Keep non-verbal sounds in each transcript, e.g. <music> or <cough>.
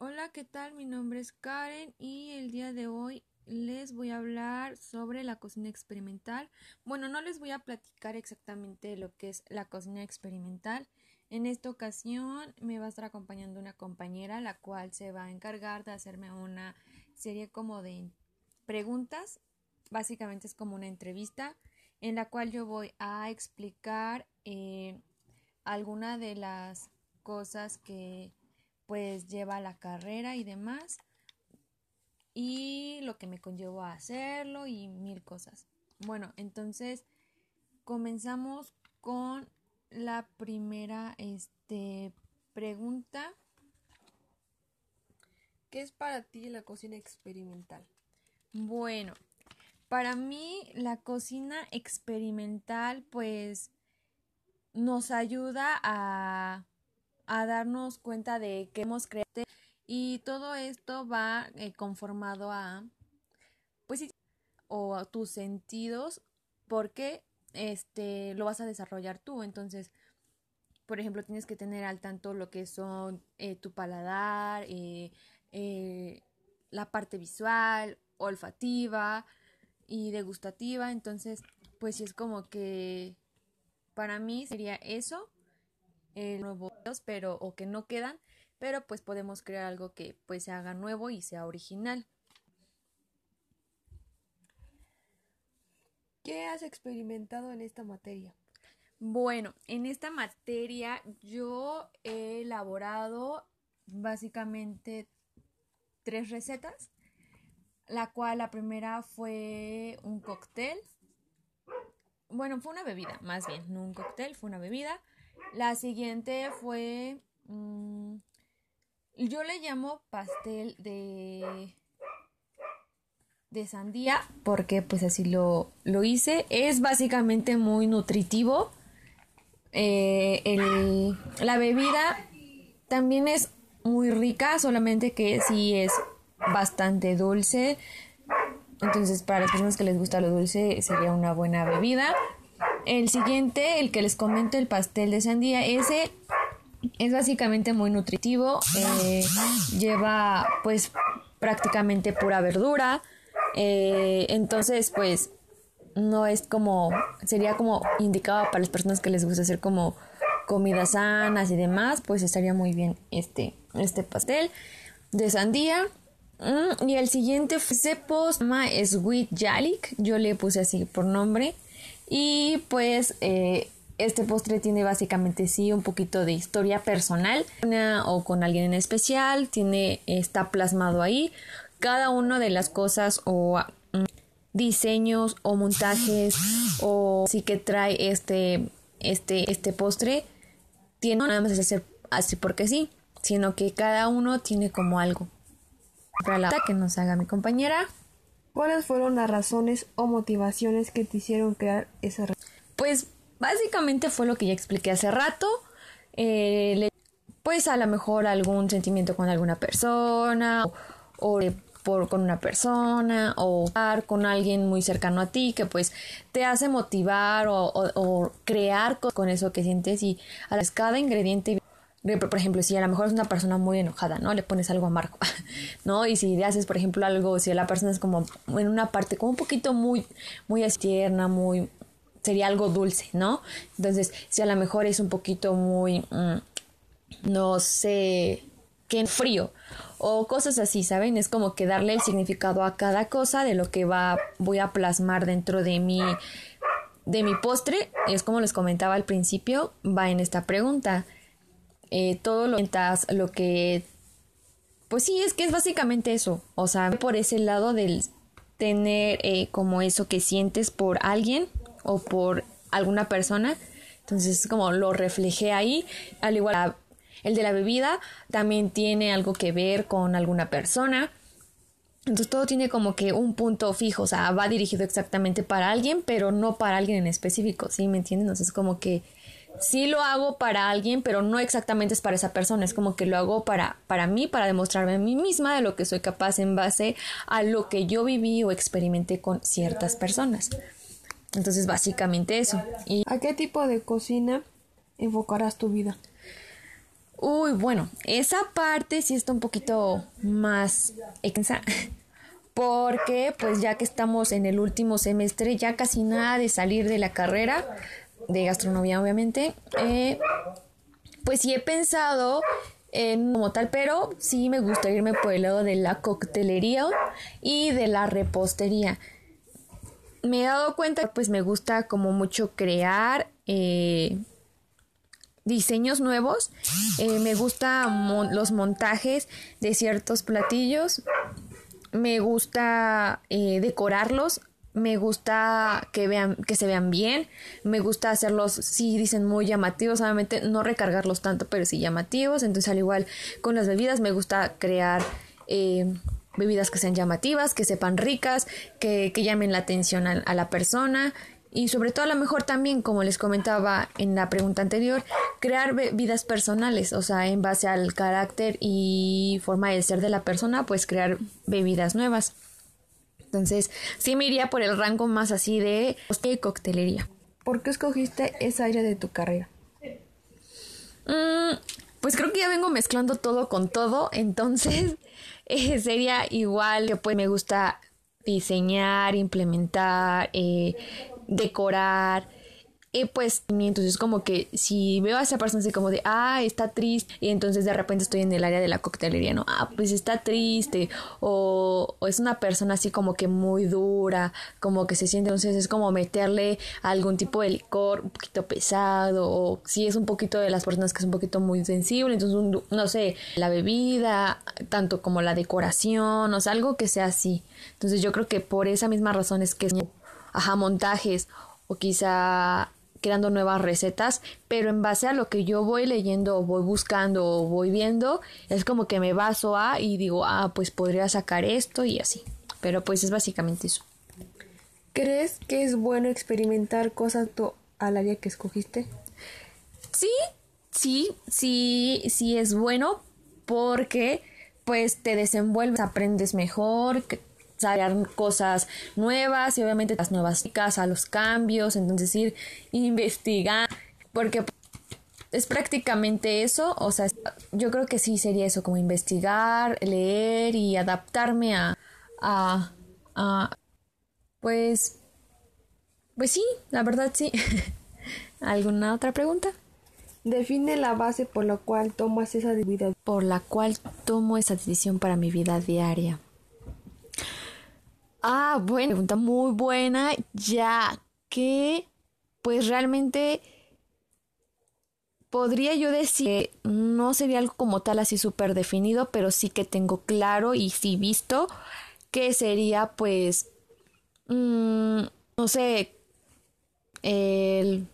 Hola, ¿qué tal? Mi nombre es Karen y el día de hoy les voy a hablar sobre la cocina experimental. Bueno, no les voy a platicar exactamente lo que es la cocina experimental. En esta ocasión me va a estar acompañando una compañera, la cual se va a encargar de hacerme una serie como de preguntas. Básicamente es como una entrevista en la cual yo voy a explicar eh, alguna de las cosas que pues lleva la carrera y demás y lo que me conllevó a hacerlo y mil cosas. Bueno, entonces comenzamos con la primera este, pregunta. ¿Qué es para ti la cocina experimental? Bueno, para mí la cocina experimental pues nos ayuda a a darnos cuenta de que hemos creado y todo esto va eh, conformado a pues o a tus sentidos porque este lo vas a desarrollar tú. Entonces por ejemplo tienes que tener al tanto lo que son eh, tu paladar eh, la parte visual olfativa y degustativa. Entonces pues sí es como que para mí sería eso nuevos pero o que no quedan, pero pues podemos crear algo que pues se haga nuevo y sea original. ¿Qué has experimentado en esta materia? Bueno, en esta materia yo he elaborado básicamente tres recetas, la cual la primera fue un cóctel. Bueno, fue una bebida, más bien, no un cóctel, fue una bebida. La siguiente fue... Mm, yo le llamo pastel de... de sandía porque pues así lo, lo hice. Es básicamente muy nutritivo. Eh, el, la bebida también es muy rica, solamente que sí es bastante dulce. Entonces, para las personas que les gusta lo dulce, sería una buena bebida. El siguiente, el que les comento, el pastel de sandía, ese es básicamente muy nutritivo, eh, lleva pues prácticamente pura verdura, eh, entonces pues no es como, sería como indicado para las personas que les gusta hacer como comidas sanas y demás, pues estaría muy bien este, este pastel de sandía. Mm, y el siguiente se llama Sweet Yalik, yo le puse así por nombre. Y pues eh, este postre tiene básicamente sí un poquito de historia personal o con alguien en especial, tiene, está plasmado ahí cada una de las cosas o mm, diseños o montajes o sí que trae este, este, este postre, tiene nada más hacer así porque sí, sino que cada uno tiene como algo. Para la que nos haga mi compañera. ¿Cuáles fueron las razones o motivaciones que te hicieron crear esa Pues básicamente fue lo que ya expliqué hace rato. Eh, pues a lo mejor algún sentimiento con alguna persona o, por, con una persona o estar con alguien muy cercano a ti que pues te hace motivar o, crear con eso que sientes y a cada ingrediente por ejemplo, si a lo mejor es una persona muy enojada, ¿no? Le pones algo amargo, <laughs> ¿no? Y si le haces, por ejemplo, algo, si la persona es como en una parte como un poquito muy, muy tierna, muy, sería algo dulce, ¿no? Entonces, si a lo mejor es un poquito muy, mm, no sé, que frío o cosas así, ¿saben? Es como que darle el significado a cada cosa de lo que va, voy a plasmar dentro de mi, de mi postre. Es como les comentaba al principio, va en esta pregunta eh, todo lo, lo que... Pues sí, es que es básicamente eso. O sea, por ese lado del tener eh, como eso que sientes por alguien o por alguna persona. Entonces, como lo reflejé ahí, al igual el de la bebida también tiene algo que ver con alguna persona. Entonces todo tiene como que un punto fijo, o sea, va dirigido exactamente para alguien, pero no para alguien en específico, ¿sí? ¿Me entienden? Entonces como que sí lo hago para alguien, pero no exactamente es para esa persona, es como que lo hago para, para mí, para demostrarme a mí misma de lo que soy capaz en base a lo que yo viví o experimenté con ciertas personas. Entonces, básicamente eso. ¿A qué tipo de cocina enfocarás tu vida? Uy, bueno, esa parte sí está un poquito más extensa. <laughs> Porque pues ya que estamos en el último semestre, ya casi nada de salir de la carrera de gastronomía obviamente, eh, pues sí he pensado en como tal, pero sí me gusta irme por el lado de la coctelería y de la repostería. Me he dado cuenta, pues me gusta como mucho crear eh, diseños nuevos. Eh, me gusta los montajes de ciertos platillos. Me gusta decorarlos. Me gusta que vean, que se vean bien. Me gusta hacerlos, sí dicen muy llamativos, obviamente no recargarlos tanto, pero sí llamativos. Entonces, al igual con las bebidas, me gusta crear eh, bebidas que sean llamativas, que sepan ricas, que, llamen la atención a la persona y sobre todo a lo mejor también, como les comentaba en la pregunta anterior, crear vidas personales, o sea, en base al carácter y forma de ser de la persona, pues crear bebidas nuevas. Entonces, sí me iría por el rango más así de coctelería. ¿Por qué escogiste esa área de tu carrera? Mm, pues creo que ya vengo mezclando todo con todo, entonces <laughs> eh, sería igual que pues me gusta diseñar, implementar, eh, decorar. Y pues entonces como que si veo a esa persona así como de, ah, está triste, y entonces de repente estoy en el área de la coctelería, ¿no? Ah, pues está triste, o, es una persona así como que muy dura, como que se siente, entonces es como meterle algún tipo de licor un poquito pesado, o si es un poquito de las personas que es un poquito muy sensible, entonces no sé, la bebida, tanto como la decoración, o sea, algo que sea así. Entonces yo creo que por esa misma razón es que ajá, montajes o quizá creando nuevas recetas, pero en base a lo que yo voy leyendo o voy buscando o voy viendo, es como que me baso a y digo, ah, pues podría sacar esto y así. Pero pues es básicamente eso. ¿Crees que es bueno experimentar cosas al área que escogiste? Sí, sí, sí, sí es bueno porque pues te desenvuelves, aprendes mejor, saber cosas nuevas y obviamente las nuevas a los cambios, entonces ir investigando, porque es prácticamente eso, o sea, yo creo que sí sería eso, como investigar, leer y adaptarme a, a, a pues, pues sí, la verdad sí. <laughs> ¿Alguna otra pregunta? Define la base por la cual tomas esa decisión. Por la cual tomo esa decisión para mi vida diaria. Ah, bueno, pregunta muy buena, ya que pues realmente podría yo decir que no sería algo como tal así súper definido, pero sí que tengo claro y sí visto que sería pues, mm, no sé, el...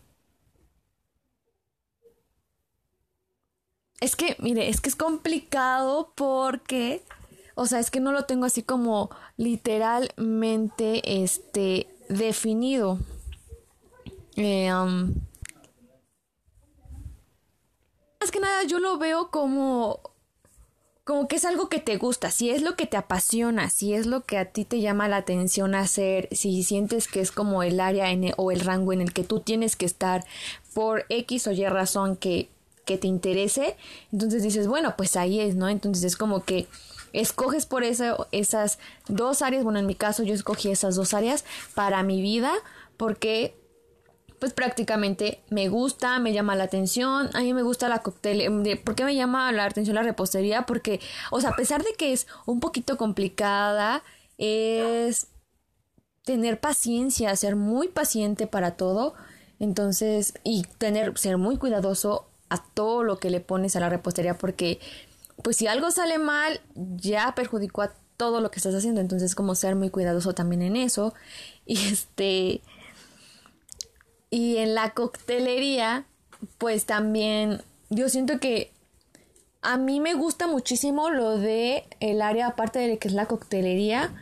Es que, mire, es que es complicado porque o sea, es que no lo tengo así como literalmente este definido. Eh, más que nada yo lo veo como como que es algo que te gusta, si es lo que te apasiona, si es lo que a ti te llama la atención hacer, si sientes que es como el área en o el rango en el que tú tienes que estar por X o Y razón que, que te interese, entonces dices, bueno, pues ahí es, ¿no? Entonces es como que escoges por eso esas dos áreas, bueno, en mi caso yo escogí esas dos áreas para mi vida porque pues prácticamente me gusta, me llama la atención, a mí me gusta la cóctel, ¿por qué me llama la atención la repostería? Porque, o sea, a pesar de que es un poquito complicada, es tener paciencia, ser muy paciente para todo, entonces, y tener, ser muy cuidadoso a todo lo que le pones a la repostería porque pues si algo sale mal, ya perjudicó a todo lo que estás haciendo. Entonces, como ser muy cuidadoso también en eso. <laughs> Y este. Y en la coctelería, pues también. Yo siento que a mí me gusta muchísimo lo de el área, aparte de que es la coctelería.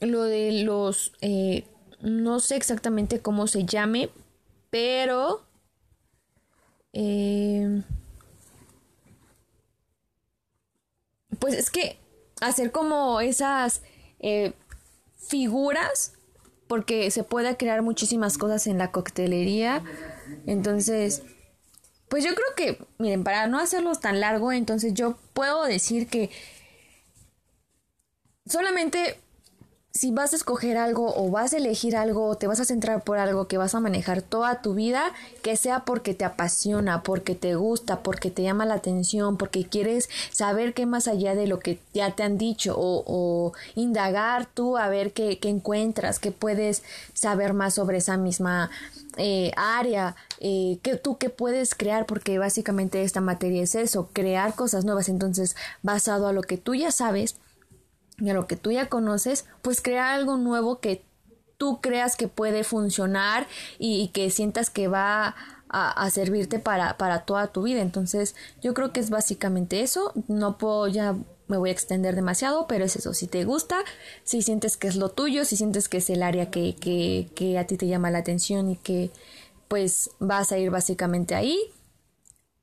Lo de los. Eh, no sé exactamente cómo se llame, pero. Eh, pues es que hacer como esas eh, figuras, porque se puede crear muchísimas cosas en la coctelería, entonces pues yo creo que, miren, para no hacerlo tan largo, entonces yo puedo decir que solamente si vas a escoger algo o vas a elegir algo o te vas a centrar por algo que vas a manejar toda tu vida, que sea porque te apasiona, porque te gusta, porque te llama la atención, porque quieres saber qué más allá de lo que ya te han dicho o, indagar tú a ver qué, encuentras, qué puedes saber más sobre esa misma eh, área, eh, que tú qué puedes crear, porque básicamente esta materia es eso, crear cosas nuevas. Entonces, basado a lo que tú ya sabes, a lo que tú ya conoces, pues crear algo nuevo que tú creas que puede funcionar y, que sientas que va a, servirte para, para, toda tu vida. Entonces, yo creo que es básicamente eso. No puedo ya me voy a extender demasiado, pero es eso. Si te gusta, si sientes que es lo tuyo, si sientes que es el área que, que, que a ti te llama la atención y que pues vas a ir básicamente ahí,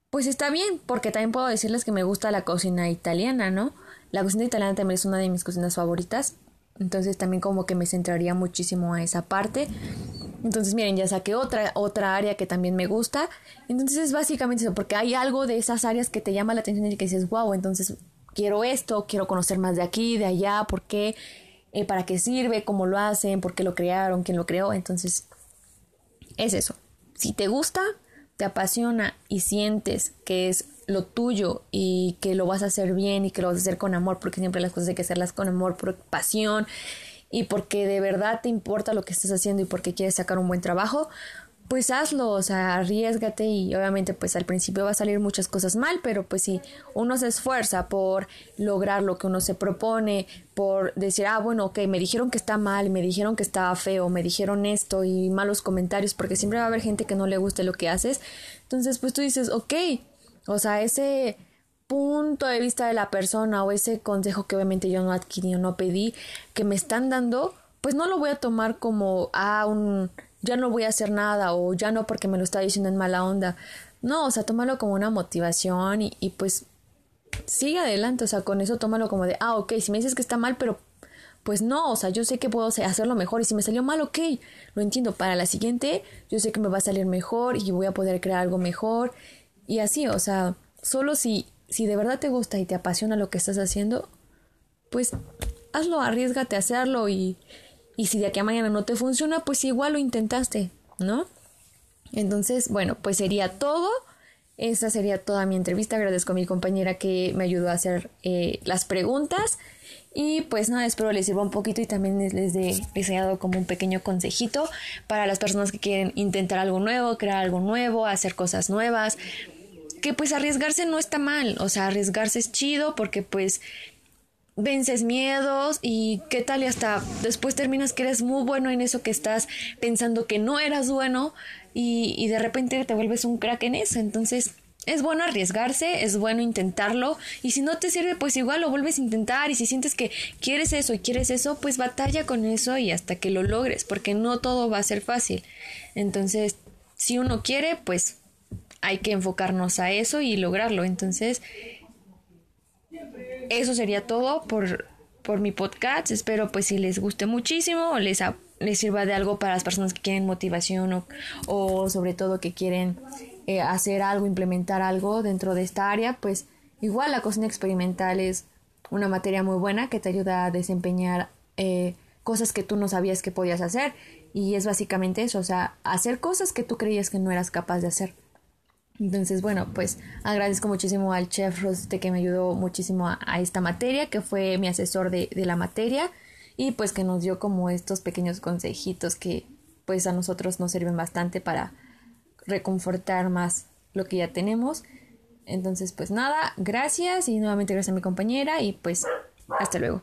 pues está bien, porque también puedo decirles que me gusta la cocina italiana, ¿no? La cocina italiana también es una de mis cocinas favoritas. Entonces también como que me centraría muchísimo a esa parte. Entonces miren, ya saqué otra, otra área que también me gusta. Entonces es básicamente eso, porque hay algo de esas áreas que te llama la atención y que dices, wow, entonces quiero esto, quiero conocer más de aquí, de allá, por qué, eh, para qué sirve, cómo lo hacen, por qué lo crearon, quién lo creó. Entonces es eso. Si te gusta, te apasiona y sientes que es lo tuyo y que lo vas a hacer bien y que lo vas a hacer con amor, porque siempre las cosas hay que hacerlas con amor, por pasión y porque de verdad te importa lo que estás haciendo y porque quieres sacar un buen trabajo, pues hazlo, o sea, arriesgate y obviamente pues al principio va a salir muchas cosas mal, pero pues si uno se esfuerza por lograr lo que uno se propone, por decir, ah, bueno, ok, me dijeron que está mal, me dijeron que estaba feo, me dijeron esto y malos comentarios, porque siempre va a haber gente que no le guste lo que haces, entonces pues tú dices, ok, o sea, ese punto de vista de la persona o ese consejo que obviamente yo no adquirí o no pedí, que me están dando, pues no lo voy a tomar como, ah, un, ya no voy a hacer nada o ya no porque me lo está diciendo en mala onda. No, o sea, tómalo como una motivación y, y pues sigue adelante, o sea, con eso tómalo como de, ah, ok, si me dices que está mal, pero pues no, o sea, yo sé que puedo hacerlo mejor y si me salió mal, ok, lo entiendo, para la siguiente yo sé que me va a salir mejor y voy a poder crear algo mejor y así, o sea, solo si, si de verdad te gusta y te apasiona lo que estás haciendo, pues hazlo, arriesgate a hacerlo y, y si de aquí a mañana no te funciona, pues igual lo intentaste, ¿no? Entonces, bueno, pues sería todo. Esa sería toda mi entrevista. Agradezco a mi compañera que me ayudó a hacer eh, las preguntas. Y pues nada, espero les sirva un poquito y también les, les, he dado como un pequeño consejito para las personas que quieren intentar algo nuevo, crear algo nuevo, hacer cosas nuevas. Que pues arriesgarse no está mal, o sea, arriesgarse es chido porque pues vences miedos y qué tal y hasta después terminas que eres muy bueno en eso que estás pensando que no eras bueno y, y de repente te vuelves un crack en eso. Entonces es bueno arriesgarse, es bueno intentarlo y si no te sirve pues igual lo vuelves a intentar y si sientes que quieres eso y quieres eso pues batalla con eso y hasta que lo logres porque no todo va a ser fácil. Entonces si uno quiere pues hay que enfocarnos a eso y lograrlo. Entonces eso sería todo por, por mi podcast. Espero pues si les guste muchísimo o les, les sirva de algo para las personas que quieren motivación o, o sobre todo que quieren eh, hacer algo, implementar algo dentro de esta área, pues igual la cocina experimental es una materia muy buena que te ayuda a desempeñar eh, cosas que tú no sabías que podías hacer y es básicamente eso, o sea, hacer cosas que tú creías que no eras capaz de hacer. Entonces, bueno, pues agradezco muchísimo al chef Rosete que me ayudó muchísimo a, esta materia, que fue mi asesor de, de la materia y pues que nos dio como estos pequeños consejitos que pues a nosotros nos sirven bastante para reconfortar más lo que ya tenemos. Entonces, pues nada, gracias y nuevamente gracias a mi compañera y pues hasta luego.